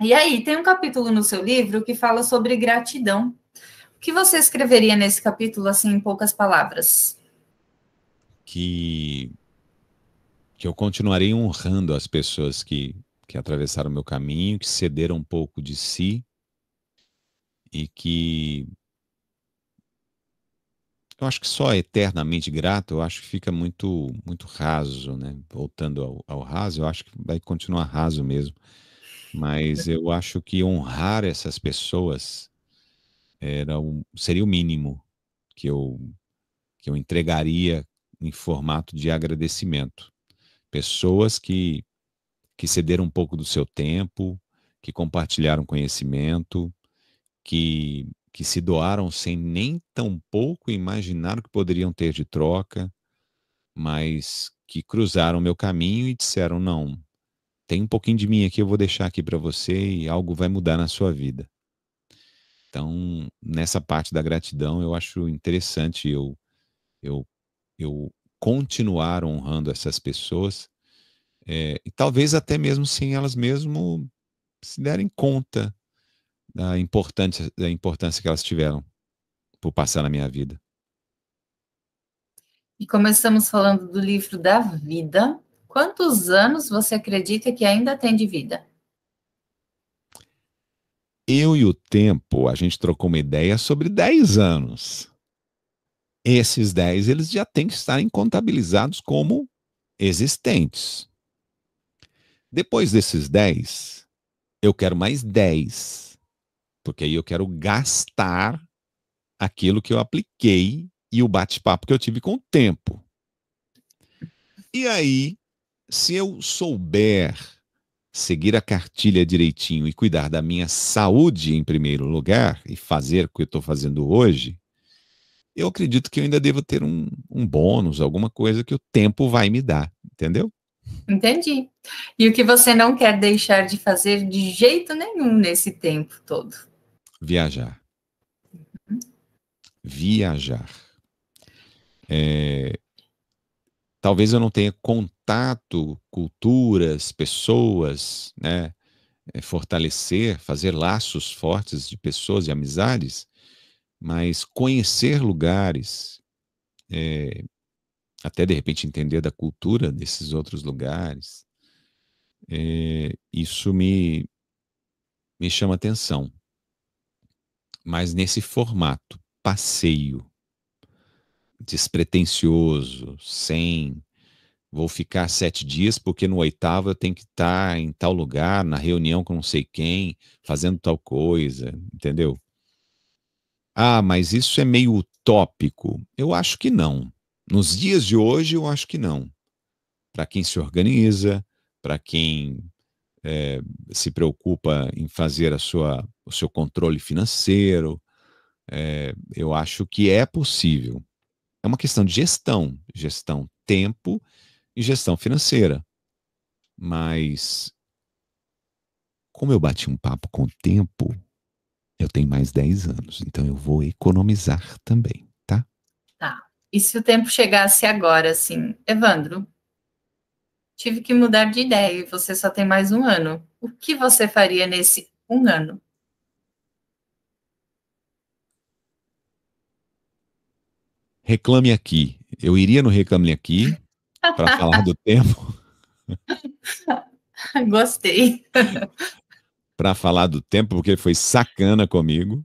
E aí, tem um capítulo no seu livro que fala sobre gratidão. O que você escreveria nesse capítulo, assim, em poucas palavras? Que, que eu continuarei honrando as pessoas que, que atravessaram o meu caminho, que cederam um pouco de si e que eu acho que só eternamente grato, eu acho que fica muito muito raso, né? Voltando ao, ao raso, eu acho que vai continuar raso mesmo. Mas eu acho que honrar essas pessoas era um, seria o mínimo que eu, que eu entregaria em formato de agradecimento. Pessoas que, que cederam um pouco do seu tempo, que compartilharam conhecimento, que que se doaram sem nem tão pouco imaginar o que poderiam ter de troca, mas que cruzaram meu caminho e disseram: não, tem um pouquinho de mim aqui, eu vou deixar aqui para você e algo vai mudar na sua vida. Então, nessa parte da gratidão, eu acho interessante eu, eu, eu continuar honrando essas pessoas, é, e talvez até mesmo sem elas mesmo se derem conta da importância, da importância que elas tiveram por passar na minha vida. E como estamos falando do livro da vida, quantos anos você acredita que ainda tem de vida? Eu e o tempo, a gente trocou uma ideia sobre 10 anos. Esses 10, eles já têm que estar contabilizados como existentes. Depois desses 10, eu quero mais 10 porque aí eu quero gastar aquilo que eu apliquei e o bate-papo que eu tive com o tempo. E aí, se eu souber seguir a cartilha direitinho e cuidar da minha saúde em primeiro lugar e fazer o que eu estou fazendo hoje, eu acredito que eu ainda devo ter um, um bônus, alguma coisa que o tempo vai me dar, entendeu? Entendi. E o que você não quer deixar de fazer de jeito nenhum nesse tempo todo? Viajar. Viajar. É, talvez eu não tenha contato, culturas, pessoas, né? É, fortalecer, fazer laços fortes de pessoas e amizades mas conhecer lugares, é, até de repente entender da cultura desses outros lugares, é, isso me, me chama atenção. Mas nesse formato, passeio, despretensioso, sem vou ficar sete dias porque no oitavo eu tenho que estar em tal lugar, na reunião com não sei quem, fazendo tal coisa, entendeu? Ah, mas isso é meio utópico. Eu acho que não. Nos dias de hoje, eu acho que não. Para quem se organiza, para quem é, se preocupa em fazer a sua, o seu controle financeiro, é, eu acho que é possível. É uma questão de gestão, gestão tempo e gestão financeira. Mas, como eu bati um papo com o tempo, eu tenho mais 10 anos, então eu vou economizar também, tá? Tá. E se o tempo chegasse agora, assim, Evandro, tive que mudar de ideia e você só tem mais um ano. O que você faria nesse um ano? Reclame aqui. Eu iria no Reclame Aqui para falar do tempo. Gostei. para falar do tempo, porque foi sacana comigo.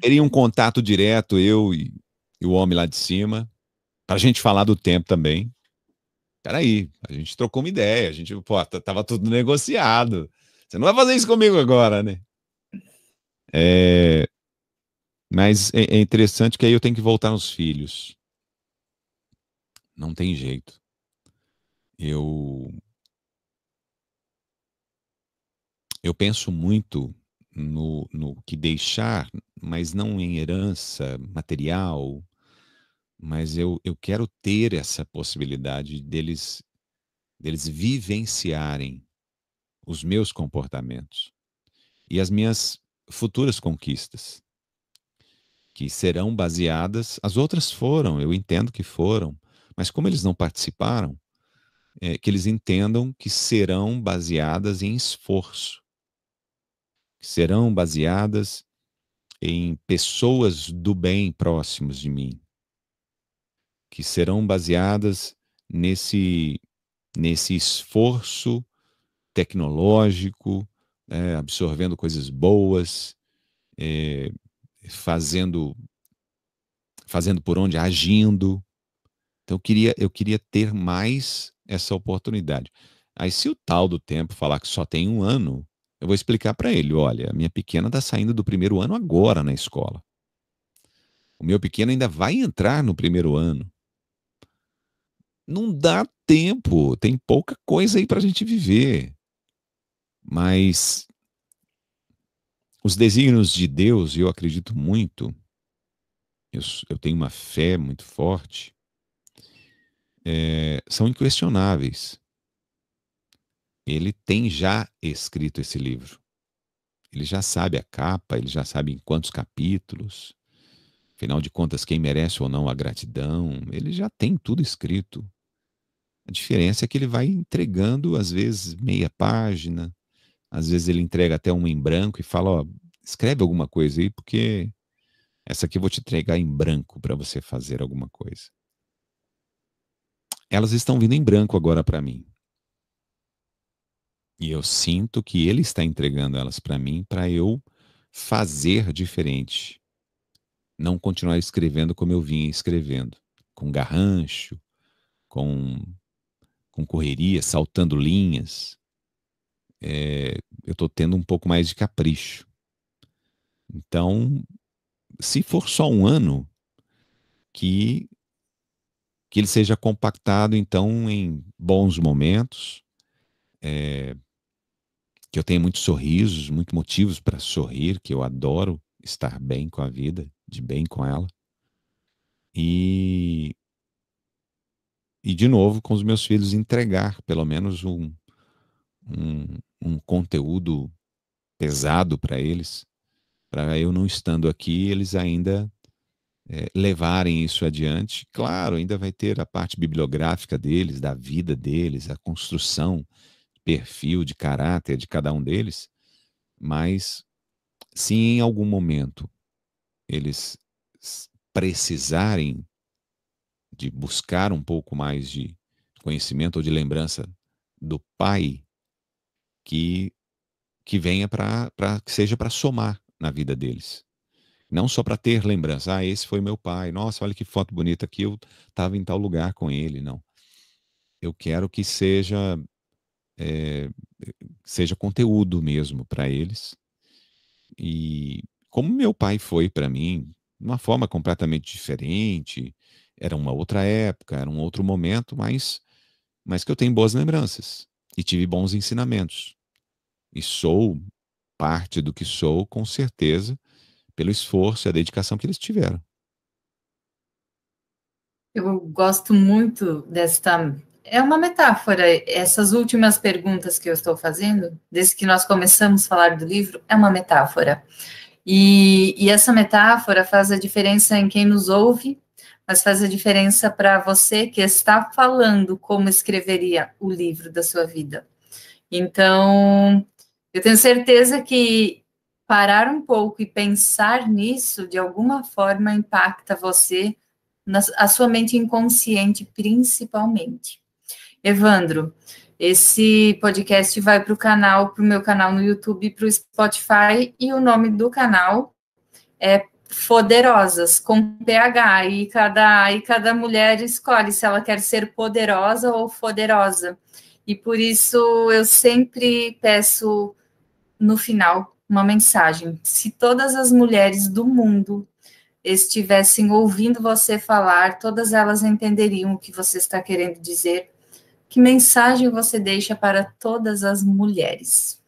Teria um contato direto, eu e, e o homem lá de cima, para a gente falar do tempo também. Peraí, a gente trocou uma ideia, a gente, pô, tava tudo negociado. Você não vai fazer isso comigo agora, né? É, mas é, é interessante que aí eu tenho que voltar nos filhos. Não tem jeito. Eu eu penso muito no, no que deixar, mas não em herança material, mas eu, eu quero ter essa possibilidade deles, deles vivenciarem os meus comportamentos e as minhas futuras conquistas, que serão baseadas, as outras foram, eu entendo que foram, mas como eles não participaram, é, que eles entendam que serão baseadas em esforço, que serão baseadas em pessoas do bem próximos de mim, que serão baseadas nesse, nesse esforço tecnológico, é, absorvendo coisas boas, é, fazendo fazendo por onde, agindo, então eu queria, eu queria ter mais essa oportunidade. Aí se o tal do tempo falar que só tem um ano, eu vou explicar para ele, olha, a minha pequena está saindo do primeiro ano agora na escola. O meu pequeno ainda vai entrar no primeiro ano. Não dá tempo, tem pouca coisa aí para a gente viver. Mas os desígnios de Deus, eu acredito muito, eu, eu tenho uma fé muito forte, é, são inquestionáveis. Ele tem já escrito esse livro. Ele já sabe a capa, ele já sabe em quantos capítulos. Afinal de contas, quem merece ou não a gratidão, ele já tem tudo escrito. A diferença é que ele vai entregando, às vezes, meia página, às vezes ele entrega até uma em branco e fala: ó, escreve alguma coisa aí, porque essa aqui eu vou te entregar em branco para você fazer alguma coisa elas estão vindo em branco agora para mim. E eu sinto que ele está entregando elas para mim para eu fazer diferente. Não continuar escrevendo como eu vinha escrevendo, com garrancho, com, com correria, saltando linhas. É, eu estou tendo um pouco mais de capricho. Então, se for só um ano, que que ele seja compactado, então, em bons momentos, é, que eu tenha muitos sorrisos, muitos motivos para sorrir, que eu adoro estar bem com a vida, de bem com ela. E, e de novo, com os meus filhos, entregar pelo menos um, um, um conteúdo pesado para eles, para eu não estando aqui, eles ainda é, levarem isso adiante. Claro, ainda vai ter a parte bibliográfica deles, da vida deles, a construção, perfil de caráter de cada um deles, mas se em algum momento eles precisarem de buscar um pouco mais de conhecimento ou de lembrança do pai, que, que venha para que seja para somar na vida deles. Não só para ter lembrança, ah, esse foi meu pai, nossa, olha que foto bonita que eu estava em tal lugar com ele, não. Eu quero que seja é, seja conteúdo mesmo para eles. E como meu pai foi para mim, de uma forma completamente diferente, era uma outra época, era um outro momento, mas, mas que eu tenho boas lembranças e tive bons ensinamentos. E sou parte do que sou, com certeza, pelo esforço e a dedicação que eles tiveram. Eu gosto muito desta é uma metáfora. Essas últimas perguntas que eu estou fazendo, desde que nós começamos a falar do livro, é uma metáfora. E, e essa metáfora faz a diferença em quem nos ouve, mas faz a diferença para você que está falando como escreveria o livro da sua vida. Então, eu tenho certeza que parar um pouco e pensar nisso, de alguma forma, impacta você, na, a sua mente inconsciente, principalmente. Evandro, esse podcast vai para o canal, para o meu canal no YouTube, para o Spotify, e o nome do canal é Poderosas, com PH, e cada, e cada mulher escolhe se ela quer ser poderosa ou poderosa. E por isso eu sempre peço no final uma mensagem. Se todas as mulheres do mundo estivessem ouvindo você falar, todas elas entenderiam o que você está querendo dizer que mensagem você deixa para todas as mulheres?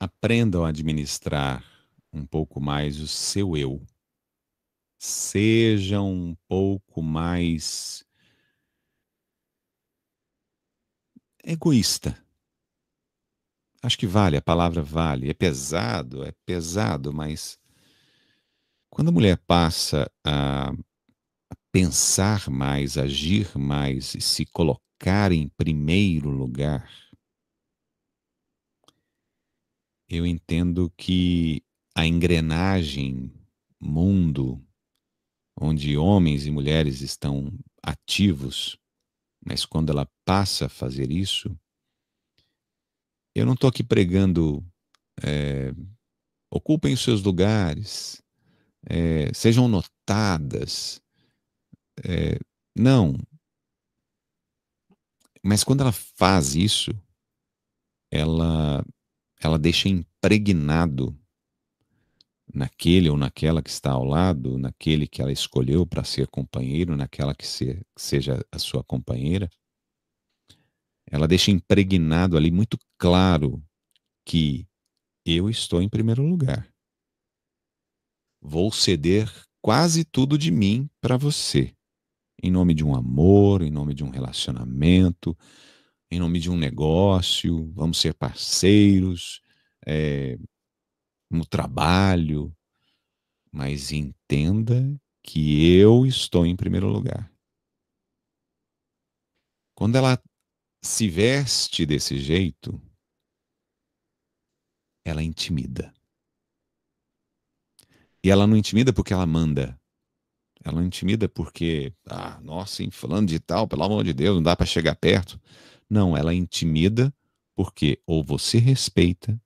Aprendam a administrar um pouco mais o seu eu. Sejam um pouco mais egoísta. Acho que vale, a palavra vale. É pesado, é pesado, mas quando a mulher passa a pensar mais, agir mais e se colocar em primeiro lugar, eu entendo que a engrenagem mundo, onde homens e mulheres estão ativos, mas quando ela passa a fazer isso, eu não estou aqui pregando é, ocupem os seus lugares, é, sejam notadas, é, não. Mas quando ela faz isso, ela, ela deixa impregnado naquele ou naquela que está ao lado, naquele que ela escolheu para ser companheiro, naquela que, se, que seja a sua companheira, ela deixa impregnado ali muito claro que eu estou em primeiro lugar. Vou ceder quase tudo de mim para você em nome de um amor, em nome de um relacionamento, em nome de um negócio, vamos ser parceiros é, no trabalho, mas entenda que eu estou em primeiro lugar. Quando ela se veste desse jeito, ela intimida. E ela não intimida porque ela manda. Ela intimida porque, ah, nossa, hein, falando de tal, pelo amor de Deus, não dá para chegar perto. Não, ela intimida porque ou você respeita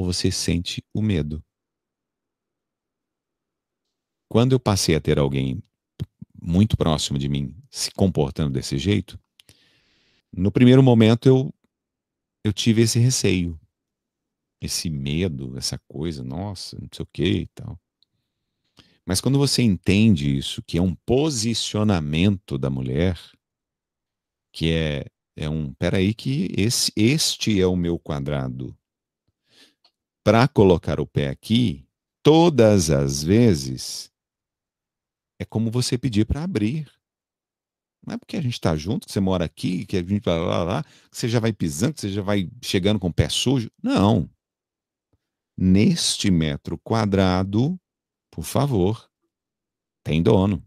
ou você sente o medo. Quando eu passei a ter alguém muito próximo de mim se comportando desse jeito, no primeiro momento eu eu tive esse receio, esse medo, essa coisa, nossa, não sei o que e tal. Mas quando você entende isso, que é um posicionamento da mulher, que é, é um, peraí que esse, este é o meu quadrado. Para colocar o pé aqui, todas as vezes, é como você pedir para abrir. Não é porque a gente está junto, que você mora aqui, que a gente lá, lá, lá, que você já vai pisando, que você já vai chegando com o pé sujo. Não. Neste metro quadrado, por favor, tem dono.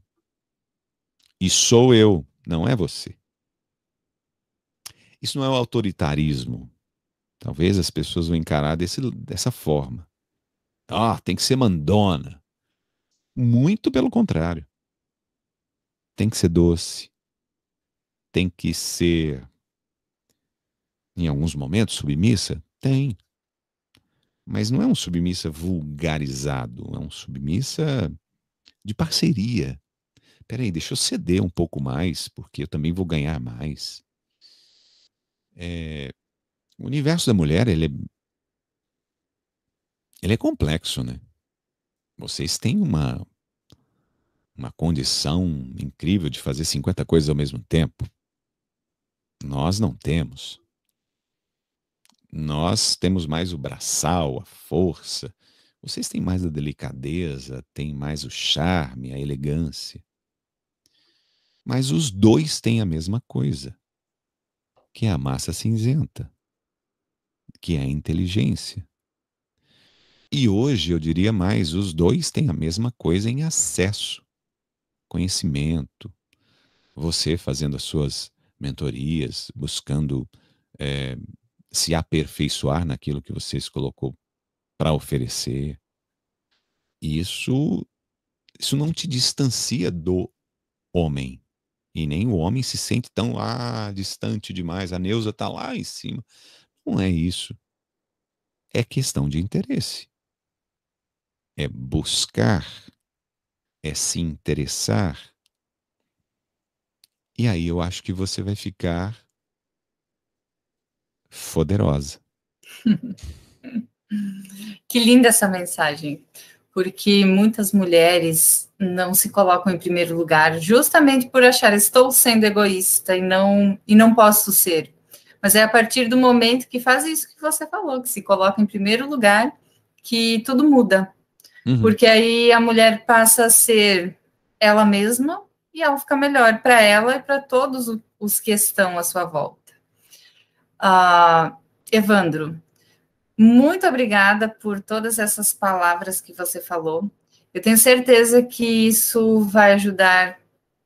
E sou eu, não é você. Isso não é o autoritarismo. Talvez as pessoas vão encarar desse, dessa forma. Ah, tem que ser mandona. Muito pelo contrário. Tem que ser doce. Tem que ser, em alguns momentos, submissa? Tem. Mas não é um submissa vulgarizado, é um submissa de parceria. Peraí, deixa eu ceder um pouco mais, porque eu também vou ganhar mais. É, o universo da mulher, ele é, ele é complexo, né? Vocês têm uma, uma condição incrível de fazer 50 coisas ao mesmo tempo. Nós não temos. Nós temos mais o braçal, a força. Vocês têm mais a delicadeza, têm mais o charme, a elegância. Mas os dois têm a mesma coisa, que é a massa cinzenta, que é a inteligência. E hoje eu diria mais, os dois têm a mesma coisa em acesso, conhecimento. Você fazendo as suas mentorias, buscando é, se aperfeiçoar naquilo que você se colocou para oferecer. Isso, isso não te distancia do homem. E nem o homem se sente tão ah, distante demais. A Neuza está lá em cima. Não é isso. É questão de interesse. É buscar. É se interessar. E aí eu acho que você vai ficar poderosa. que linda essa mensagem porque muitas mulheres não se colocam em primeiro lugar, justamente por achar estou sendo egoísta e não e não posso ser. Mas é a partir do momento que faz isso que você falou, que se coloca em primeiro lugar, que tudo muda. Uhum. Porque aí a mulher passa a ser ela mesma e ela fica melhor para ela e para todos os que estão à sua volta. Uh, Evandro, muito obrigada por todas essas palavras que você falou. Eu tenho certeza que isso vai ajudar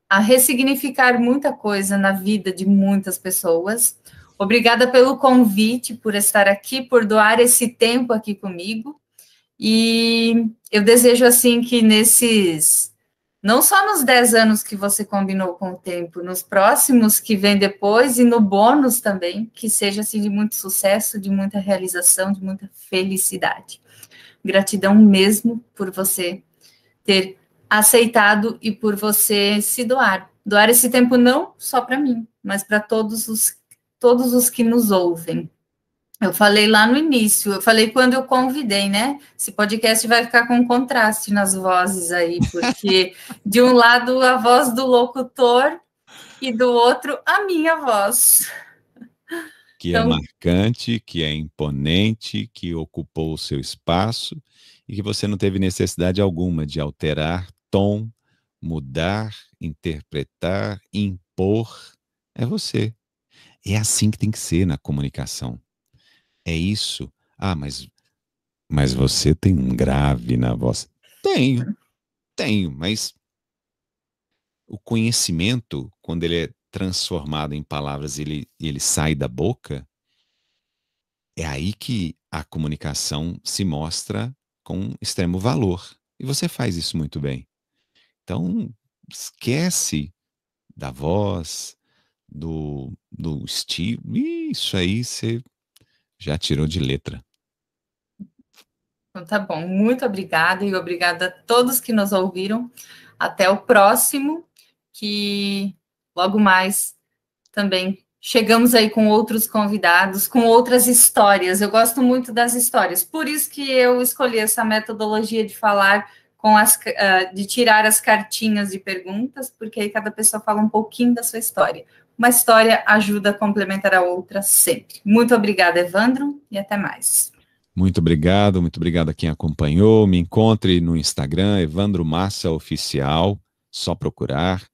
a ressignificar muita coisa na vida de muitas pessoas. Obrigada pelo convite, por estar aqui, por doar esse tempo aqui comigo. E eu desejo assim que nesses não só nos 10 anos que você combinou com o tempo, nos próximos que vem depois e no bônus também, que seja assim de muito sucesso, de muita realização, de muita felicidade. Gratidão mesmo por você ter aceitado e por você se doar. Doar esse tempo não só para mim, mas para todos os todos os que nos ouvem. Eu falei lá no início, eu falei quando eu convidei, né? Esse podcast vai ficar com contraste nas vozes aí, porque de um lado a voz do locutor e do outro a minha voz. Que é então, é marcante, que é imponente, que ocupou o seu espaço e que você não teve necessidade alguma de alterar tom, mudar, interpretar, impor. É você. É assim que tem que ser na comunicação é isso. Ah, mas, mas você tem um grave na voz. Tenho, tenho, mas o conhecimento, quando ele é transformado em palavras e ele, ele sai da boca, é aí que a comunicação se mostra com extremo valor. E você faz isso muito bem. Então, esquece da voz, do, do estilo. Isso aí você já tirou de letra. Então tá bom, muito obrigada e obrigada a todos que nos ouviram. Até o próximo, que logo mais também chegamos aí com outros convidados, com outras histórias. Eu gosto muito das histórias, por isso que eu escolhi essa metodologia de falar com as uh, de tirar as cartinhas de perguntas, porque aí cada pessoa fala um pouquinho da sua história uma história ajuda a complementar a outra sempre. Muito obrigada, Evandro, e até mais. Muito obrigado, muito obrigado a quem acompanhou. Me encontre no Instagram, Evandro Massa Oficial, só procurar.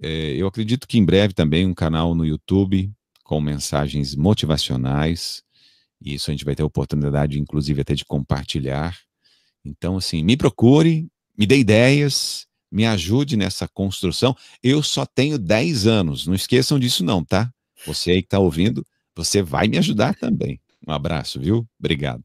É, eu acredito que em breve também um canal no YouTube com mensagens motivacionais. E isso a gente vai ter a oportunidade, inclusive, até de compartilhar. Então, assim, me procure, me dê ideias, me ajude nessa construção. Eu só tenho 10 anos, não esqueçam disso não, tá? Você aí que está ouvindo, você vai me ajudar também. Um abraço, viu? Obrigado.